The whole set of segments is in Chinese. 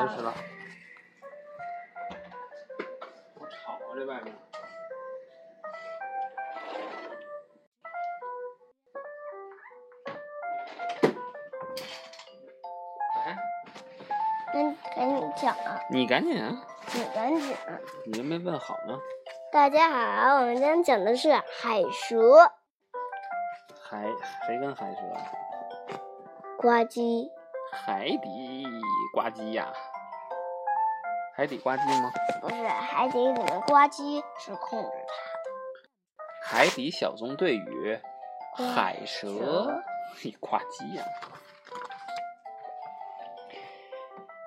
就是了。好吵啊，这外面。来，赶赶紧讲啊！你赶紧啊！你赶紧啊！你又没问好呢。大家好，我们今天讲的是海蛇海谁跟海蛇？呱唧。海底呱唧呀？海底呱唧吗？不是，海底里面呱唧是控制它的。海底小纵队与海蛇蛇，嘿，呱唧呀！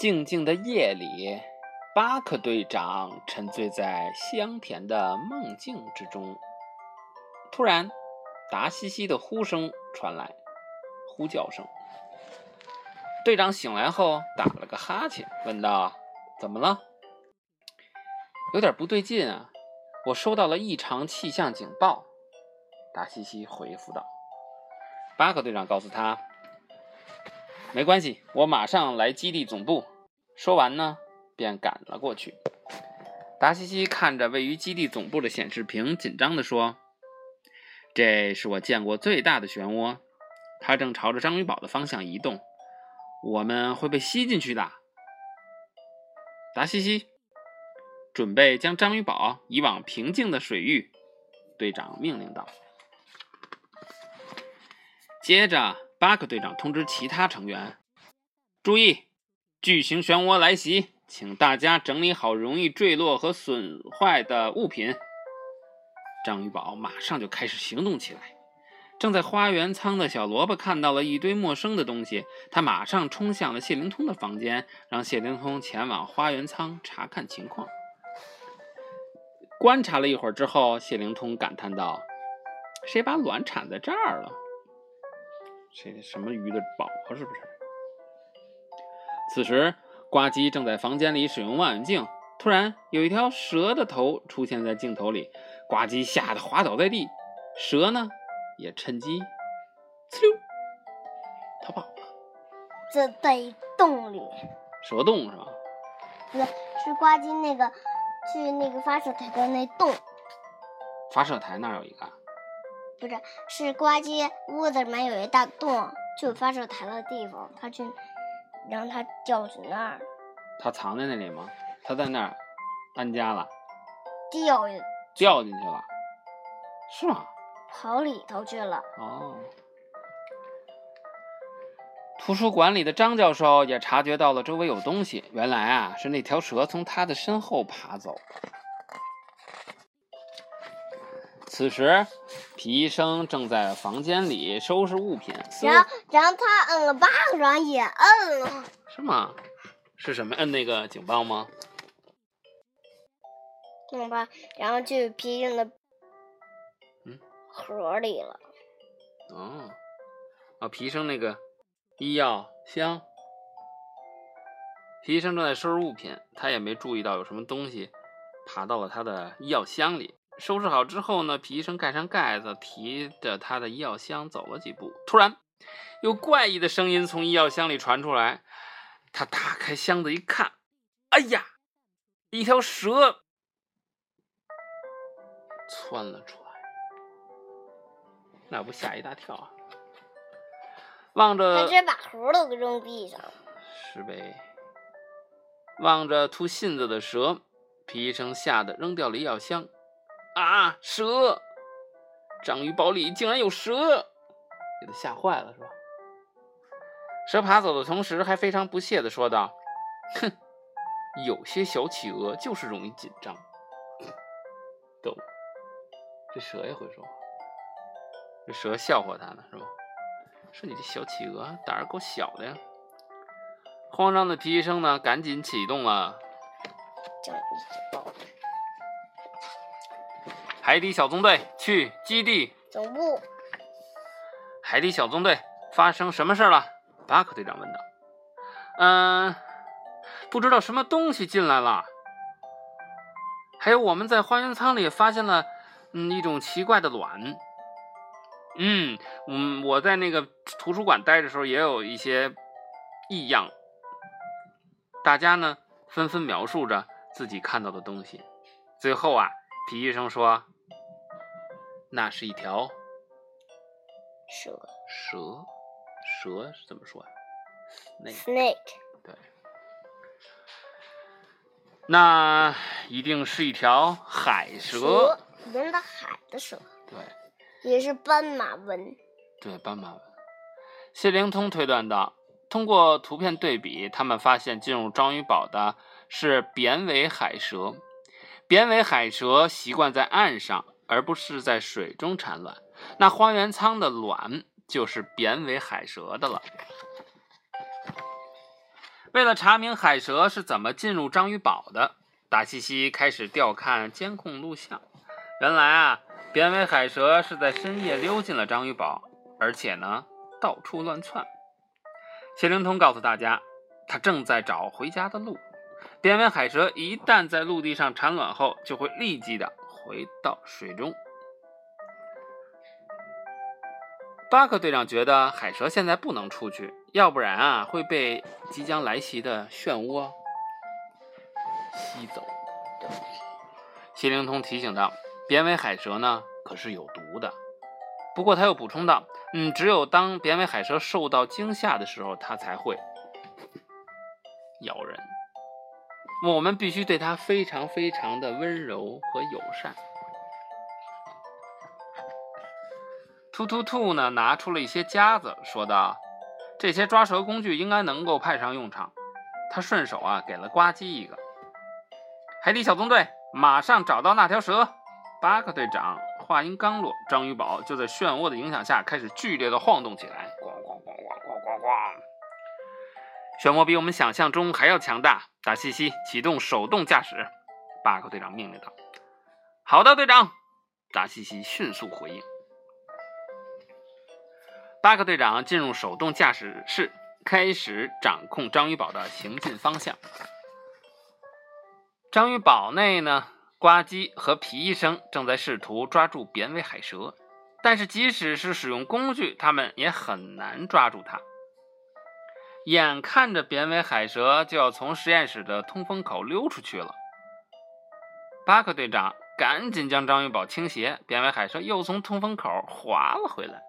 静静的夜里，巴克队长沉醉在香甜的梦境之中。突然，达西西的呼声传来，呼叫声。队长醒来后打了个哈欠，问道：“怎么了？”有点不对劲啊！我收到了异常气象警报。达西西回复道：“巴克队长告诉他，没关系，我马上来基地总部。”说完呢，便赶了过去。达西西看着位于基地总部的显示屏，紧张地说：“这是我见过最大的漩涡，它正朝着章鱼堡的方向移动，我们会被吸进去的。”达西西，准备将章鱼堡移往平静的水域。队长命令道。接着，巴克队长通知其他成员：“注意，巨型漩涡来袭，请大家整理好容易坠落和损坏的物品。”章鱼堡马上就开始行动起来。正在花园仓的小萝卜看到了一堆陌生的东西，他马上冲向了谢灵通的房间，让谢灵通前往花园仓查看情况。观察了一会儿之后，谢灵通感叹道：“谁把卵产在这儿了？谁什么鱼的宝宝是不是？”此时，呱唧正在房间里使用望远镜，突然有一条蛇的头出现在镜头里，呱唧吓得滑倒在地，蛇呢也趁机呲溜逃跑了。这在洞里，蛇洞是吧？不是是呱唧那个去那个发射台的那洞，发射台那儿有一个，不是是呱唧屋子里面有一大洞，就发射台的地方，他去让他掉去那儿，他藏在那里吗？他在那儿安家了，掉掉进去了，是吗？跑里头去了。哦。图书馆里的张教授也察觉到了周围有东西，原来啊是那条蛇从他的身后爬走了。此时，皮医生正在房间里收拾物品，然后然后他摁了巴掌也摁了，是吗？是什么？摁那个警报吗？懂吧？然后就皮进的嗯盒里了。哦，啊，皮医生那个医药箱，皮医生正在收拾物品，他也没注意到有什么东西爬到了他的医药箱里。收拾好之后呢，皮医生盖上盖子，提着他的医药箱走了几步，突然有怪异的声音从医药箱里传出来。他打开箱子一看，哎呀，一条蛇窜了出来，那不吓一大跳啊！望他着直接把核都给扔地上了。是呗，望着吐信子的蛇，皮医生吓得扔掉了医药箱。啊，蛇！章鱼堡里竟然有蛇，给他吓坏了是吧？蛇爬走的同时，还非常不屑地说道：“哼，有些小企鹅就是容易紧张。”逗，这蛇也会说话，这蛇笑话他呢是吧？说你这小企鹅胆儿够小的呀！慌张的皮医生呢，赶紧启动了海底小纵队去基地。总部海底小纵队发生什么事了？巴克队长问道。嗯，不知道什么东西进来了。还有我们在花园舱里发现了，嗯，一种奇怪的卵。嗯，嗯，我在那个图书馆待的时候也有一些异样。大家呢纷纷描述着自己看到的东西。最后啊，皮医生说：“那是一条蛇。蛇，蛇是怎么说呀、那 snake 对，那一定是一条海蛇。纹的海的蛇，对也是斑马纹。对，斑马纹。谢灵通推断道，通过图片对比，他们发现进入章鱼堡的是扁尾海蛇。扁尾海蛇习惯在岸上，而不是在水中产卵。那花园仓的卵就是扁尾海蛇的了。为了查明海蛇是怎么进入章鱼堡的，达西西开始调看监控录像。原来啊，扁尾海蛇是在深夜溜进了章鱼堡，而且呢，到处乱窜。谢灵通告诉大家，他正在找回家的路。扁尾海蛇一旦在陆地上产卵后，就会立即的回到水中。巴克队长觉得海蛇现在不能出去，要不然啊会被即将来袭的漩涡吸走。谢灵通提醒道：“扁尾海蛇呢可是有毒的。”不过他又补充道：“嗯，只有当扁尾海蛇受到惊吓的时候，它才会咬人。我们必须对它非常非常的温柔和友善。”突突兔呢，拿出了一些夹子，说道：“这些抓蛇工具应该能够派上用场。”他顺手啊，给了呱唧一个。海底小纵队马上找到那条蛇。巴克队长话音刚落，章鱼堡就在漩涡的影响下开始剧烈的晃动起来，咣咣咣咣咣咣咣。漩涡比我们想象中还要强大。达西西启动手动驾驶，巴克队长命令道：“好的，队长。”达西西迅速回应。巴克队长进入手动驾驶室，开始掌控章鱼堡的行进方向。章鱼堡内呢，呱唧和皮医生正在试图抓住扁尾海蛇，但是即使是使用工具，他们也很难抓住它。眼看着扁尾海蛇就要从实验室的通风口溜出去了，巴克队长赶紧将章鱼堡倾斜，扁尾海蛇又从通风口滑了回来。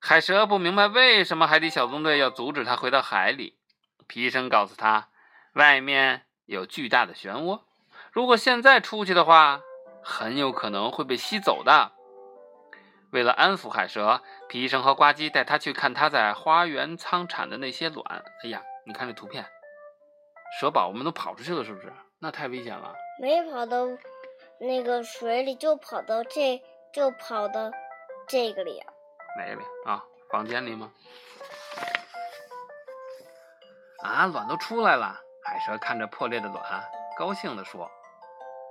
海蛇不明白为什么海底小纵队要阻止他回到海里。皮医生告诉他，外面有巨大的漩涡，如果现在出去的话，很有可能会被吸走的。为了安抚海蛇，皮医生和呱唧带他去看他在花园仓产的那些卵。哎呀，你看这图片，蛇宝宝们都跑出去了，是不是？那太危险了。没跑到那个水里，就跑到这，就跑到这个里啊。哪里啊？房间里吗？啊，卵都出来了！海蛇看着破裂的卵，高兴地说：“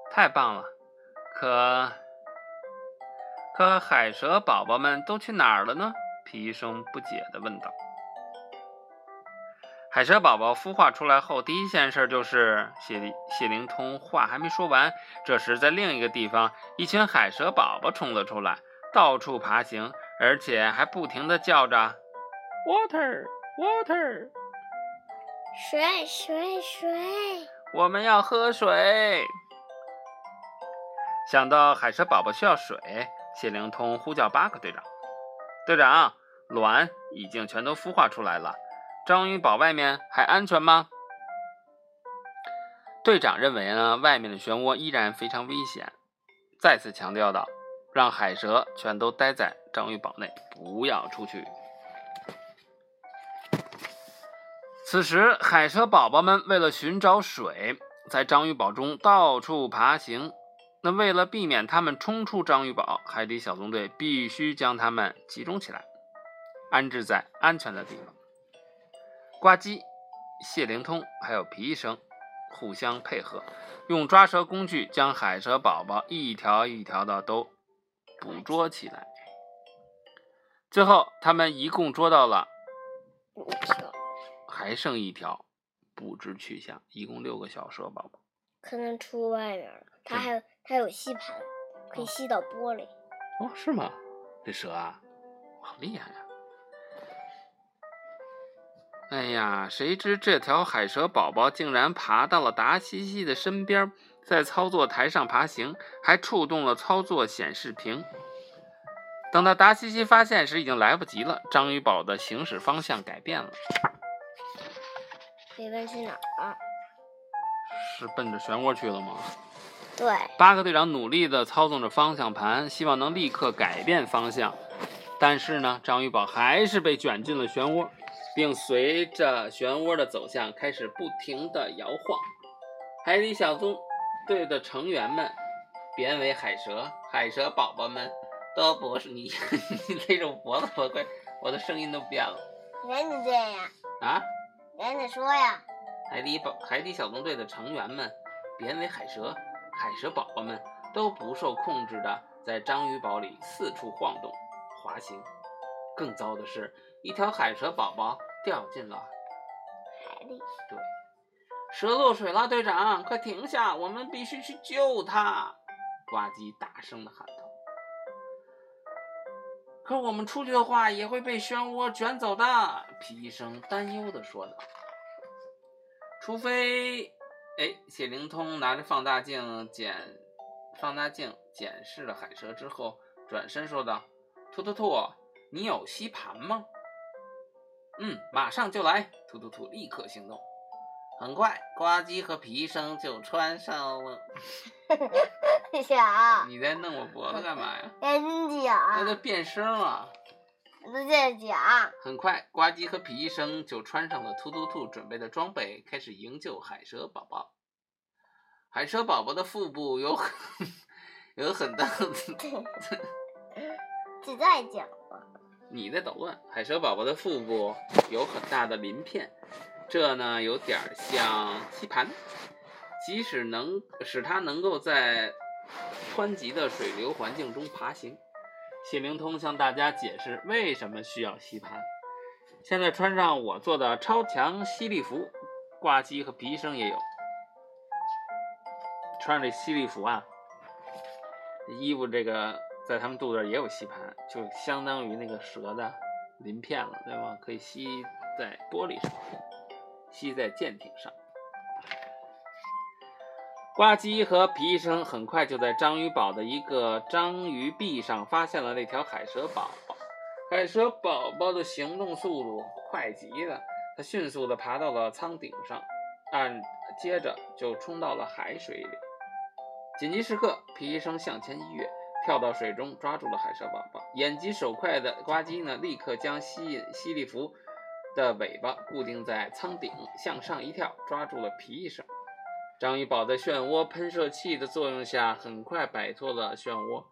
太棒了！可可海蛇宝宝们都去哪儿了呢？”皮医生不解地问道。海蛇宝宝孵化出来后，第一件事就是谢谢灵通话还没说完，这时在另一个地方，一群海蛇宝宝冲了出来，到处爬行。而且还不停地叫着 “water water”，水水水，我们要喝水。想到海蛇宝宝需要水，谢灵通呼叫巴克队长：“队长，卵已经全都孵化出来了，章鱼堡外面还安全吗？”队长认为呢，外面的漩涡依然非常危险，再次强调道。让海蛇全都待在章鱼堡内，不要出去。此时，海蛇宝宝们为了寻找水，在章鱼堡中到处爬行。那为了避免他们冲出章鱼堡，海底小纵队必须将它们集中起来，安置在安全的地方。呱唧、谢灵通还有皮医生互相配合，用抓蛇工具将海蛇宝宝一条一条的都。捕捉起来，最后他们一共捉到了五条，还剩一条，不知去向。一共六个小蛇宝宝，可能出外面了。它还有它有吸盘，可以吸到玻璃。哦，是吗？这蛇啊，好厉害呀！哎呀，谁知这条海蛇宝宝竟然爬到了达西西的身边，在操作台上爬行，还触动了操作显示屏。等到达西西发现时，已经来不及了。章鱼宝的行驶方向改变了，飞奔去哪儿？是奔着漩涡去了吗？对，巴克队长努力地操纵着方向盘，希望能立刻改变方向。但是呢，章鱼宝还是被卷进了漩涡，并随着漩涡的走向开始不停地摇晃。海底小纵队的成员们，编为海蛇、海蛇宝宝们，都不是你，你勒着脖子，我快，我的声音都变了人家这样，啊！人家说呀，海底宝海底小纵队的成员们，编为海蛇、海蛇宝宝们，都不受控制的在章鱼堡里四处晃动、滑行。更糟的是，一条海蛇宝宝掉进了海里，对，蛇落水了，队长，快停下，我们必须去救它！呱唧大声的喊道。可我们出去的话，也会被漩涡卷走的。皮医生担忧的说道。除非，哎，谢灵通拿着放大镜检放大镜检视了海蛇之后，转身说道：“突突突，你有吸盘吗？”“嗯，马上就来。”突突突立刻行动。很快，呱唧和皮医生就穿上了。讲，你在弄我脖子干嘛呀？人那讲，都变声了。都在讲，很快，呱唧和皮医生就穿上了突突兔准备的装备，开始营救海蛇宝宝。海蛇宝宝的腹部有很 有很大的，只在讲吗，你在捣乱。海蛇宝宝的腹部有很大的鳞片，这呢有点像吸盘，即使能使它能够在湍急的水流环境中爬行。谢灵通向大家解释为什么需要吸盘。现在穿上我做的超强吸力服，挂机和皮医生也有。穿上这吸力服啊，衣服这个在他们肚子也有吸盘，就相当于那个蛇的鳞片了，对吗？可以吸在玻璃上，吸在舰艇上。呱唧和皮医生很快就在章鱼堡的一个章鱼壁上发现了那条海蛇宝宝。海蛇宝宝的行动速度快极了，它迅速地爬到了舱顶上，按接着就冲到了海水里。紧急时刻，皮医生向前一跃，跳到水中抓住了海蛇宝宝。眼疾手快的呱唧呢，立刻将吸引吸力符的尾巴固定在舱顶，向上一跳，抓住了皮医生。章鱼堡在漩涡喷射器的作用下，很快摆脱了漩涡，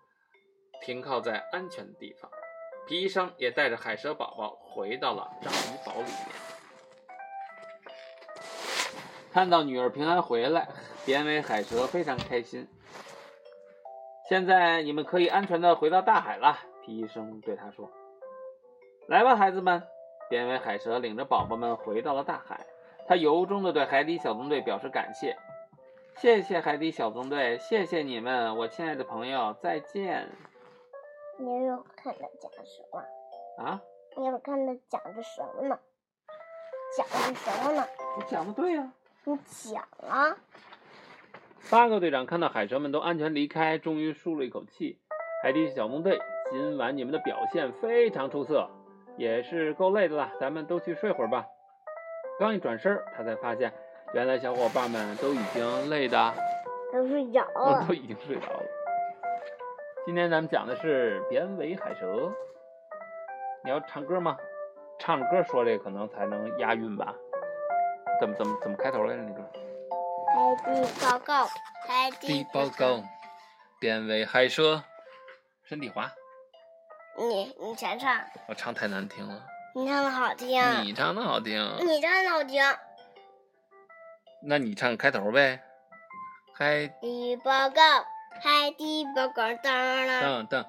停靠在安全的地方。皮医生也带着海蛇宝宝回到了章鱼堡里面。看到女儿平安回来，扁尾海蛇非常开心。现在你们可以安全的回到大海了，皮医生对他说：“来吧，孩子们。”扁尾海蛇领着宝宝们回到了大海，他由衷的对海底小纵队表示感谢。谢谢海底小纵队，谢谢你们，我亲爱的朋友，再见你有看他讲什么？啊！你有看他讲的什么呢？讲的什么呢？你讲的对呀、你讲啊，八个队长看到海蛇们都安全离开，终于舒了一口气。海底小纵队，今晚你们的表现非常出色，也是够累的了，咱们都去睡会儿吧。刚一转身，他才发现，原来小伙伴们都已经累的，都睡着了都。已经睡着了。今天咱们讲的是扁尾海蛇。你要唱歌吗？唱着歌说这个可能才能押韵吧？怎么怎么怎么开头来着那个？海底报告，海底报告，扁尾海蛇，身体滑。你你全唱，我唱太难听了，你唱的好听，你唱的好听，你唱的好听。那你唱开头呗。海底报告，海底报告，当当。等等，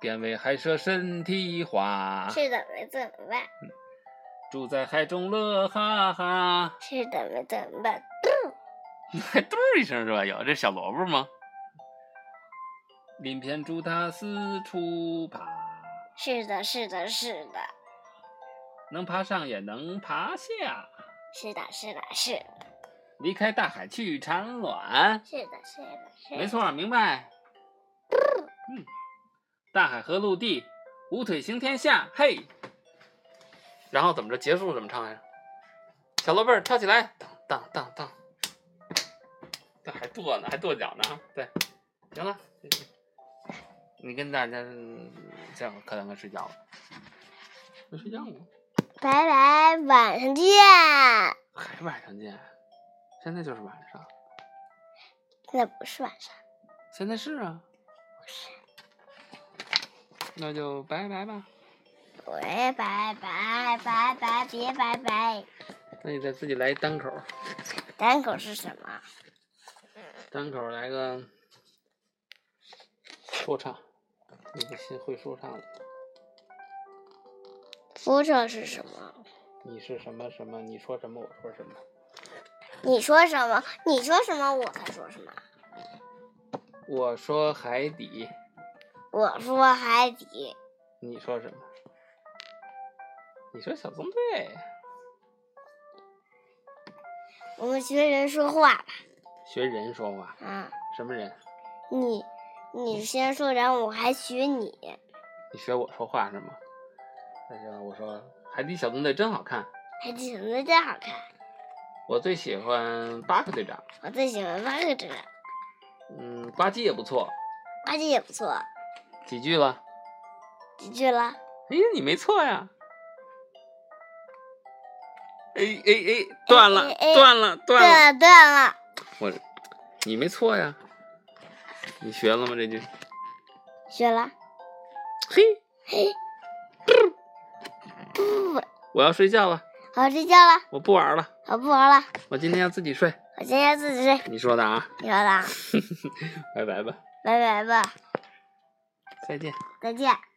扁尾海蛇身体滑，是的，没怎么办？住在海中乐哈哈。是的，没怎么办？还嘟一声是吧？有这小萝卜吗？鳞片助它四处爬。是的，是的，是的。能爬上也能爬下。是的，是的，是。离开大海去产卵。是的，是的，是的。没错，明白。嗯，大海和陆地，五腿行天下，嘿。然后怎么着？结束怎么唱来着？小萝卜跳起来，当当当当。这还跺呢，还跺脚呢。对，行了，你跟大家这样可能该睡觉了。没睡觉吗。拜拜，晚上见。还晚上见？现在就是晚上。现在不是晚上。现在是啊。不是。那就拜拜吧。喂，拜拜拜拜，别拜拜。那你再自己来一单口。单口是什么？单口来个说唱。你不信会说唱的。说唱是什么？你是什么什么？你说什么？我说什么？你说什么？你说什么？我才说什么？我说海底。我说海底。你说什么？你说小纵队。我们学人说话吧。学人说话。啊。什么人？你，你先说，然后我还学你。你学我说话是吗？那行，我说海底小纵队真好看。海底小纵队真好看。我最喜欢巴克队长。我最喜欢巴克队长。嗯，呱唧也不错。呱唧也不错。几句了？几句了？哎，你没错呀。哎哎哎，断了，断了，断了，断了。我，你没错呀。你学了吗？这句？学了。嘿。嘿。不。我要睡觉了。我要睡觉了。我不玩了。我不玩了。我今天要自己睡。我今天要自己睡。你说的啊。你说的。拜拜吧。拜拜吧。再见。再见。